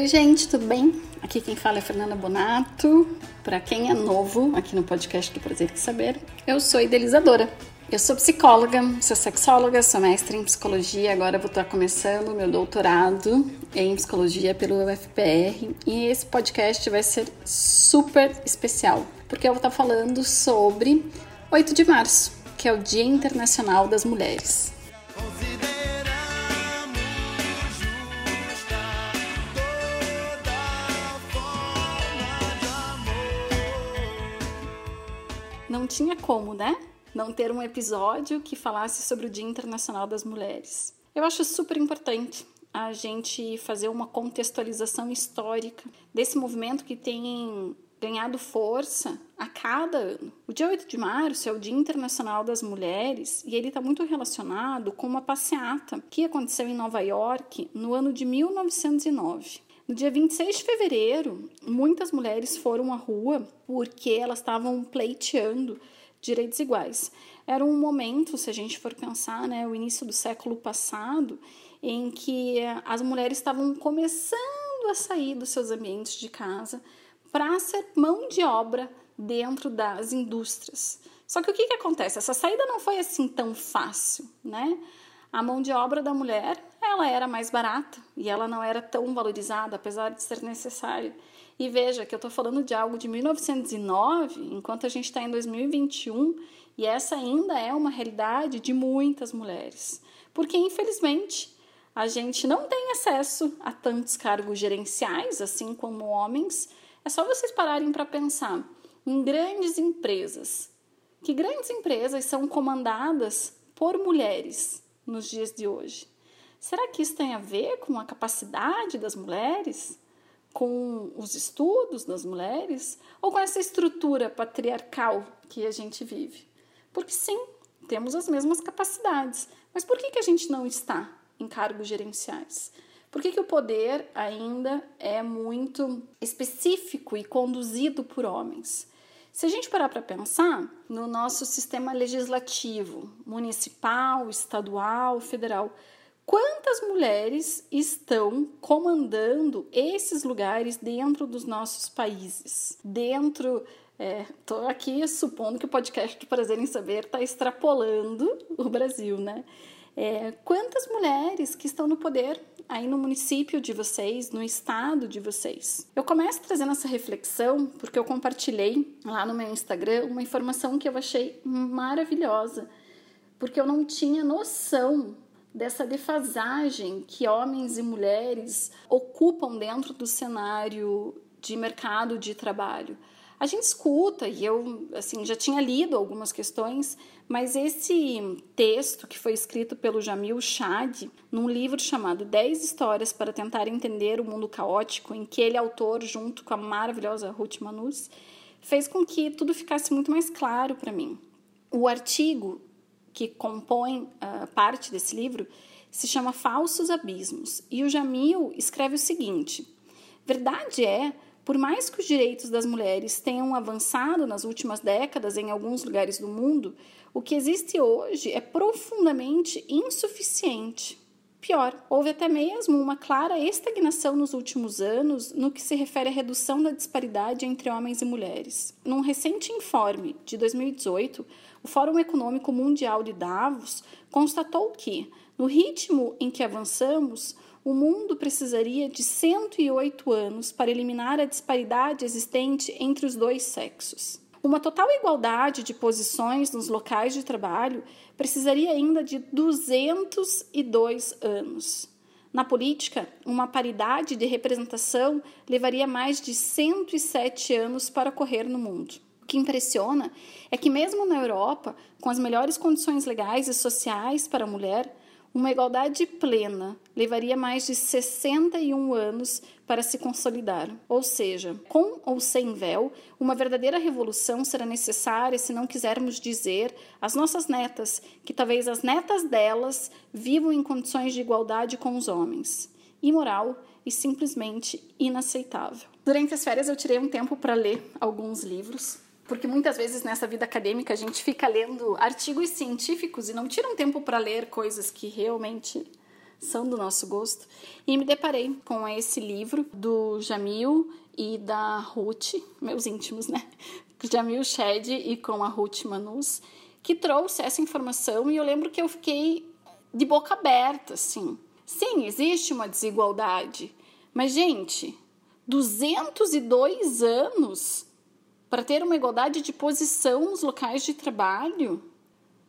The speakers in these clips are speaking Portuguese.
Oi, gente, tudo bem? Aqui quem fala é Fernanda Bonato. Para quem é novo aqui no podcast do Prazer em Saber, eu sou idealizadora. Eu sou psicóloga, sou sexóloga, sou mestre em psicologia. Agora vou estar começando meu doutorado em psicologia pelo UFPR e esse podcast vai ser super especial porque eu vou estar falando sobre 8 de março, que é o Dia Internacional das Mulheres. Não tinha como, né? Não ter um episódio que falasse sobre o Dia Internacional das Mulheres. Eu acho super importante a gente fazer uma contextualização histórica desse movimento que tem ganhado força a cada ano. O dia 8 de março é o Dia Internacional das Mulheres e ele está muito relacionado com uma passeata que aconteceu em Nova York no ano de 1909. No dia 26 de fevereiro, muitas mulheres foram à rua porque elas estavam pleiteando direitos iguais. Era um momento, se a gente for pensar, né, o início do século passado, em que as mulheres estavam começando a sair dos seus ambientes de casa para ser mão de obra dentro das indústrias. Só que o que, que acontece? Essa saída não foi assim tão fácil, né? A mão de obra da mulher, ela era mais barata e ela não era tão valorizada, apesar de ser necessária. E veja que eu estou falando de algo de 1909, enquanto a gente está em 2021, e essa ainda é uma realidade de muitas mulheres. Porque, infelizmente, a gente não tem acesso a tantos cargos gerenciais, assim como homens. É só vocês pararem para pensar em grandes empresas. Que grandes empresas são comandadas por mulheres? Nos dias de hoje. Será que isso tem a ver com a capacidade das mulheres? Com os estudos das mulheres? Ou com essa estrutura patriarcal que a gente vive? Porque sim, temos as mesmas capacidades, mas por que, que a gente não está em cargos gerenciais? Por que, que o poder ainda é muito específico e conduzido por homens? Se a gente parar para pensar no nosso sistema legislativo, municipal, estadual, federal, quantas mulheres estão comandando esses lugares dentro dos nossos países? Dentro. Estou é, aqui supondo que o podcast do Prazer em Saber está extrapolando o Brasil, né? É, quantas mulheres que estão no poder aí no município de vocês, no estado de vocês? Eu começo trazendo essa reflexão porque eu compartilhei lá no meu Instagram uma informação que eu achei maravilhosa, porque eu não tinha noção dessa defasagem que homens e mulheres ocupam dentro do cenário de mercado de trabalho. A gente escuta e eu assim já tinha lido algumas questões, mas esse texto que foi escrito pelo Jamil Chad, num livro chamado 10 histórias para tentar entender o mundo caótico, em que ele é autor junto com a maravilhosa Ruth Manus, fez com que tudo ficasse muito mais claro para mim. O artigo que compõe uh, parte desse livro se chama Falsos Abismos, e o Jamil escreve o seguinte: Verdade é por mais que os direitos das mulheres tenham avançado nas últimas décadas em alguns lugares do mundo, o que existe hoje é profundamente insuficiente. Pior, houve até mesmo uma clara estagnação nos últimos anos no que se refere à redução da disparidade entre homens e mulheres. Num recente informe de 2018, o Fórum Econômico Mundial de Davos constatou que, no ritmo em que avançamos, o mundo precisaria de 108 anos para eliminar a disparidade existente entre os dois sexos. Uma total igualdade de posições nos locais de trabalho precisaria ainda de 202 anos. Na política, uma paridade de representação levaria mais de 107 anos para ocorrer no mundo. O que impressiona é que, mesmo na Europa, com as melhores condições legais e sociais para a mulher, uma igualdade plena levaria mais de 61 anos para se consolidar. Ou seja, com ou sem véu, uma verdadeira revolução será necessária se não quisermos dizer às nossas netas que talvez as netas delas vivam em condições de igualdade com os homens. Imoral e simplesmente inaceitável. Durante as férias eu tirei um tempo para ler alguns livros porque muitas vezes nessa vida acadêmica a gente fica lendo artigos científicos e não tira um tempo para ler coisas que realmente são do nosso gosto. E me deparei com esse livro do Jamil e da Ruth, meus íntimos, né? Jamil Shed e com a Ruth Manus, que trouxe essa informação e eu lembro que eu fiquei de boca aberta, assim. Sim, existe uma desigualdade, mas gente, 202 anos para ter uma igualdade de posição nos locais de trabalho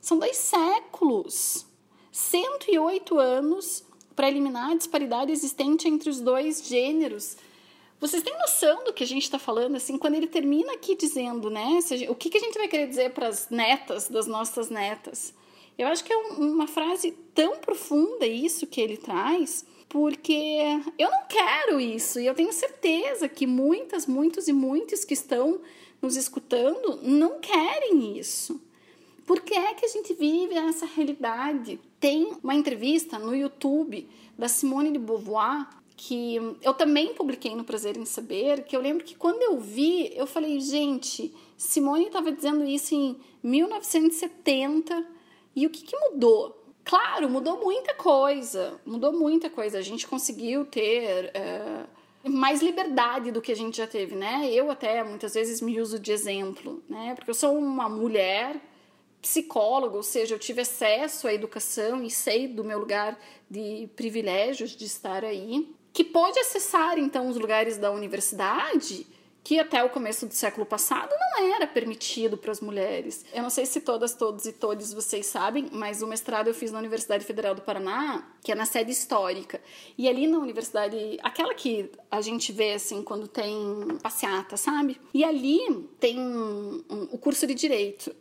são dois séculos. 108 anos para eliminar a disparidade existente entre os dois gêneros. Vocês têm noção do que a gente está falando? Assim, quando ele termina aqui dizendo, né? O que, que a gente vai querer dizer para as netas das nossas netas? Eu acho que é uma frase tão profunda isso que ele traz, porque eu não quero isso e eu tenho certeza que muitas, muitos e muitos que estão nos escutando não querem isso. Por que é que a gente vive essa realidade? Tem uma entrevista no YouTube da Simone de Beauvoir que eu também publiquei no Prazer em Saber, que eu lembro que quando eu vi, eu falei, gente, Simone estava dizendo isso em 1970 e o que, que mudou? Claro, mudou muita coisa, mudou muita coisa. A gente conseguiu ter é, mais liberdade do que a gente já teve, né? Eu até muitas vezes me uso de exemplo, né? Porque eu sou uma mulher psicóloga, ou seja, eu tive acesso à educação e sei do meu lugar de privilégios de estar aí, que pôde acessar então os lugares da universidade que até o começo do século passado não era permitido para as mulheres. Eu não sei se todas, todos e todos vocês sabem, mas o mestrado eu fiz na Universidade Federal do Paraná, que é na sede histórica. E ali na universidade, aquela que a gente vê assim quando tem passeata, sabe? E ali tem um, um, o curso de direito.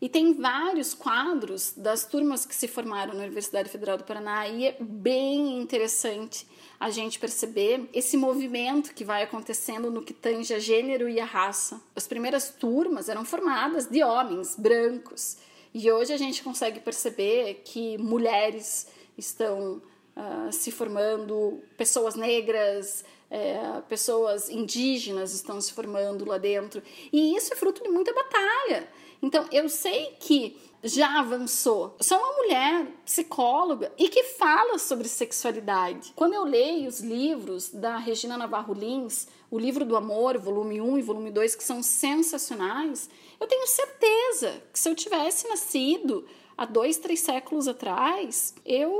E tem vários quadros das turmas que se formaram na Universidade Federal do Paraná e é bem interessante a gente perceber esse movimento que vai acontecendo no que tange a gênero e a raça. As primeiras turmas eram formadas de homens brancos e hoje a gente consegue perceber que mulheres estão uh, se formando, pessoas negras, é, pessoas indígenas estão se formando lá dentro. E isso é fruto de muita batalha. Então, eu sei que já avançou. Sou uma mulher psicóloga e que fala sobre sexualidade. Quando eu leio os livros da Regina Navarro Lins, o livro do amor, volume 1 e volume 2, que são sensacionais, eu tenho certeza que se eu tivesse nascido há dois, três séculos atrás, eu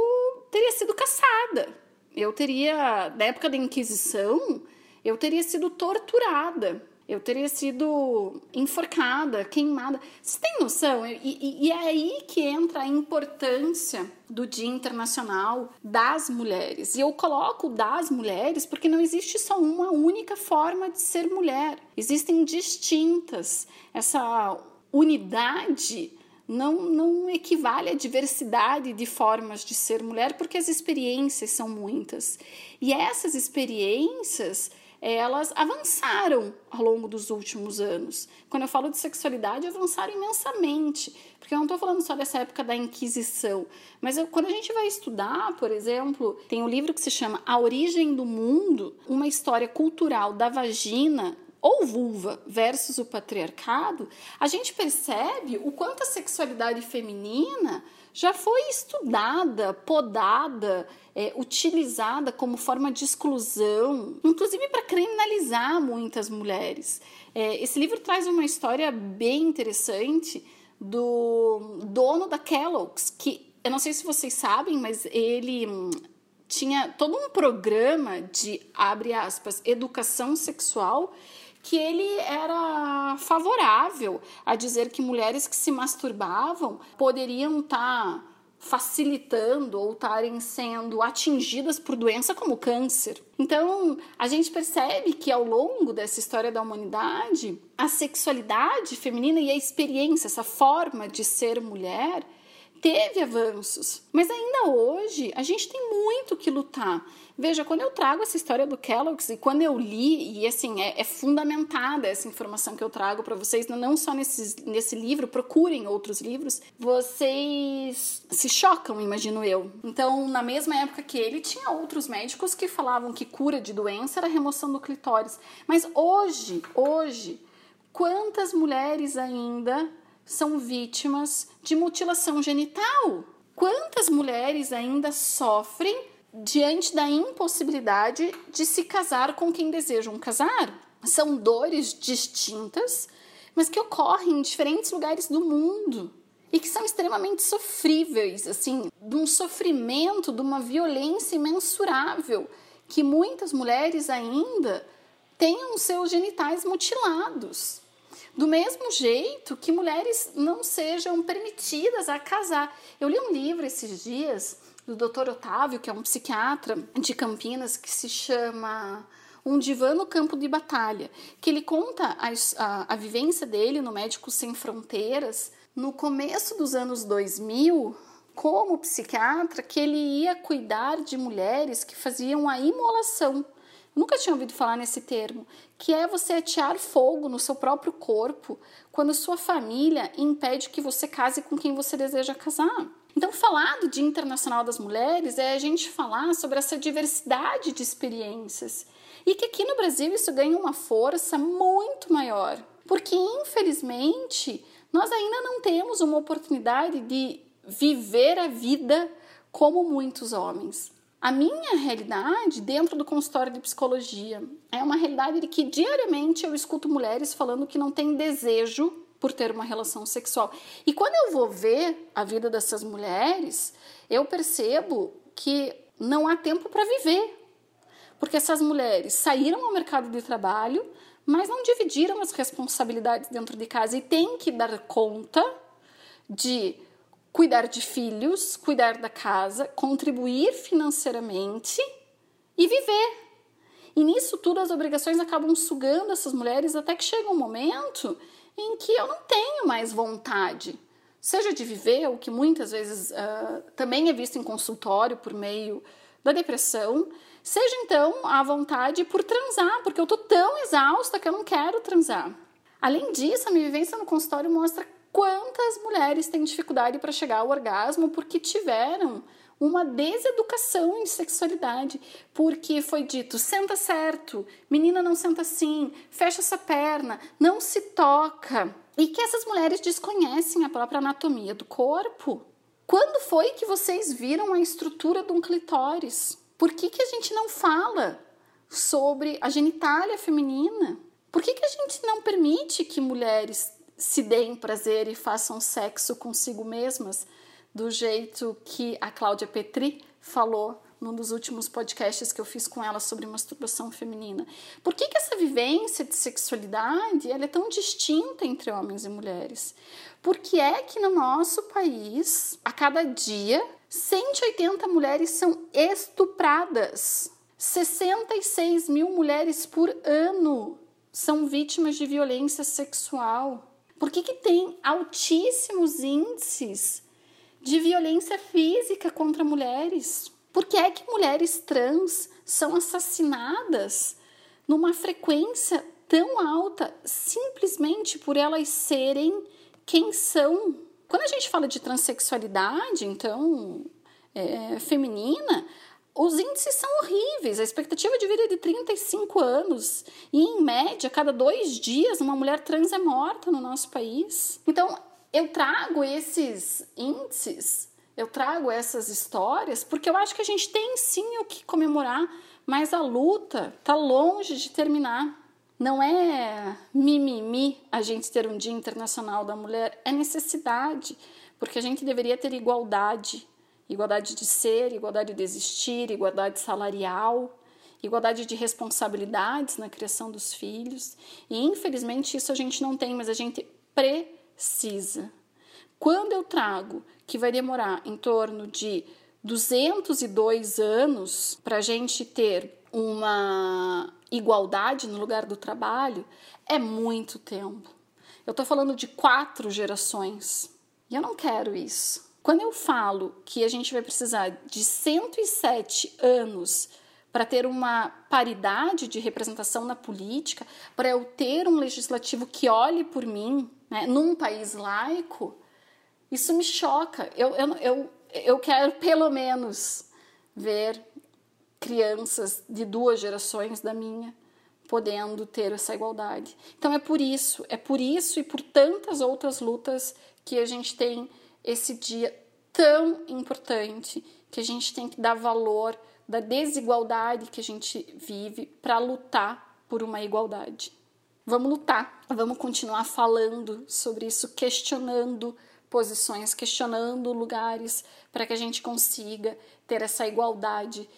teria sido caçada. Eu teria, na época da Inquisição, eu teria sido torturada eu teria sido enforcada, queimada. Vocês têm noção? E, e, e, é aí que entra a importância do Dia Internacional das Mulheres. E eu coloco das mulheres porque não existe só uma única forma de ser mulher. Existem distintas. Essa unidade não, não equivale à diversidade de formas de ser mulher, porque as experiências são muitas. E essas experiências elas avançaram ao longo dos últimos anos. Quando eu falo de sexualidade, avançaram imensamente, porque eu não estou falando só dessa época da Inquisição, mas eu, quando a gente vai estudar, por exemplo, tem um livro que se chama A Origem do Mundo, uma história cultural da vagina ou vulva versus o patriarcado, a gente percebe o quanto a sexualidade feminina já foi estudada, podada, é, utilizada como forma de exclusão, inclusive para criminalizar muitas mulheres. É, esse livro traz uma história bem interessante do dono da Kellogg's, que eu não sei se vocês sabem, mas ele hum, tinha todo um programa de, abre aspas, educação sexual que ele era favorável a dizer que mulheres que se masturbavam poderiam estar tá facilitando ou estarem sendo atingidas por doença como câncer. Então, a gente percebe que ao longo dessa história da humanidade, a sexualidade feminina e a experiência, essa forma de ser mulher, teve avanços, mas ainda hoje a gente tem muito que lutar. Veja, quando eu trago essa história do Kellogg's e quando eu li, e assim, é, é fundamentada essa informação que eu trago para vocês, não só nesse, nesse livro, procurem outros livros, vocês se chocam, imagino eu. Então, na mesma época que ele, tinha outros médicos que falavam que cura de doença era remoção do clitóris. Mas hoje, hoje, quantas mulheres ainda são vítimas de mutilação genital. Quantas mulheres ainda sofrem diante da impossibilidade de se casar com quem desejam casar. São dores distintas, mas que ocorrem em diferentes lugares do mundo e que são extremamente sofríveis, assim, de um sofrimento, de uma violência imensurável que muitas mulheres ainda tenham seus genitais mutilados. Do mesmo jeito que mulheres não sejam permitidas a casar. Eu li um livro esses dias do Dr. Otávio, que é um psiquiatra de Campinas, que se chama Um Divã no Campo de Batalha, que ele conta a, a, a vivência dele no Médicos Sem Fronteiras no começo dos anos 2000, como psiquiatra, que ele ia cuidar de mulheres que faziam a imolação Nunca tinha ouvido falar nesse termo, que é você atear fogo no seu próprio corpo quando sua família impede que você case com quem você deseja casar. Então, falar do Dia Internacional das Mulheres é a gente falar sobre essa diversidade de experiências e que aqui no Brasil isso ganha uma força muito maior, porque infelizmente nós ainda não temos uma oportunidade de viver a vida como muitos homens. A minha realidade dentro do consultório de psicologia é uma realidade de que diariamente eu escuto mulheres falando que não têm desejo por ter uma relação sexual. E quando eu vou ver a vida dessas mulheres, eu percebo que não há tempo para viver. Porque essas mulheres saíram ao mercado de trabalho, mas não dividiram as responsabilidades dentro de casa e têm que dar conta de cuidar de filhos, cuidar da casa, contribuir financeiramente e viver. E nisso tudo as obrigações acabam sugando essas mulheres até que chega um momento em que eu não tenho mais vontade, seja de viver, o que muitas vezes uh, também é visto em consultório por meio da depressão, seja então a vontade por transar, porque eu tô tão exausta que eu não quero transar. Além disso, a minha vivência no consultório mostra quantas mulheres têm dificuldade para chegar ao orgasmo porque tiveram uma deseducação em sexualidade, porque foi dito senta certo, menina não senta assim, fecha essa perna, não se toca, e que essas mulheres desconhecem a própria anatomia do corpo. Quando foi que vocês viram a estrutura de um clitóris? Por que, que a gente não fala sobre a genitália feminina? Por que, que a gente não permite que mulheres se deem prazer e façam sexo consigo mesmas, do jeito que a Cláudia Petri falou num dos últimos podcasts que eu fiz com ela sobre masturbação feminina. Por que, que essa vivência de sexualidade ela é tão distinta entre homens e mulheres? Porque é que no nosso país, a cada dia, 180 mulheres são estupradas. 66 mil mulheres por ano são vítimas de violência sexual. Por que, que tem altíssimos índices de violência física contra mulheres? Por que é que mulheres trans são assassinadas numa frequência tão alta simplesmente por elas serem quem são? Quando a gente fala de transexualidade, então, é, feminina, os índices são horríveis. A expectativa de vida é de 35 anos. E, em média, cada dois dias, uma mulher trans é morta no nosso país. Então, eu trago esses índices, eu trago essas histórias, porque eu acho que a gente tem sim o que comemorar, mas a luta está longe de terminar. Não é mimimi a gente ter um Dia Internacional da Mulher, é necessidade, porque a gente deveria ter igualdade igualdade de ser, igualdade de existir, igualdade salarial, igualdade de responsabilidades na criação dos filhos. E infelizmente isso a gente não tem, mas a gente precisa. Quando eu trago que vai demorar em torno de 202 anos para a gente ter uma igualdade no lugar do trabalho, é muito tempo. Eu estou falando de quatro gerações e eu não quero isso. Quando eu falo que a gente vai precisar de 107 anos para ter uma paridade de representação na política, para eu ter um legislativo que olhe por mim, né, num país laico, isso me choca. Eu, eu, eu, eu quero, pelo menos, ver crianças de duas gerações da minha podendo ter essa igualdade. Então é por isso, é por isso e por tantas outras lutas que a gente tem esse dia tão importante que a gente tem que dar valor da desigualdade que a gente vive para lutar por uma igualdade. Vamos lutar, vamos continuar falando sobre isso, questionando posições, questionando lugares para que a gente consiga ter essa igualdade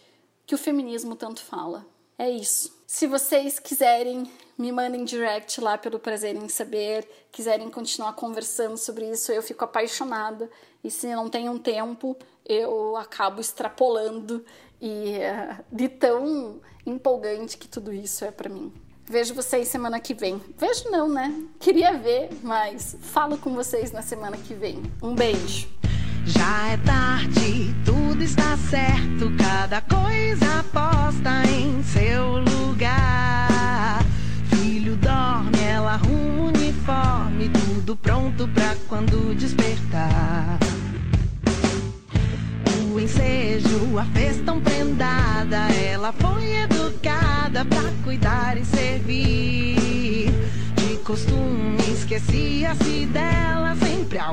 que o feminismo tanto fala. É isso. Se vocês quiserem, me mandem direct lá pelo prazer em saber, quiserem continuar conversando sobre isso, eu fico apaixonada. E se não tem um tempo, eu acabo extrapolando e uh, de tão empolgante que tudo isso é para mim. Vejo vocês semana que vem. Vejo não, né? Queria ver, mas falo com vocês na semana que vem. Um beijo. Já é tarde, tudo está certo, cada coisa ensejo, a fez tão prendada, ela foi educada pra cuidar e servir. De costume, esquecia-se dela, sempre a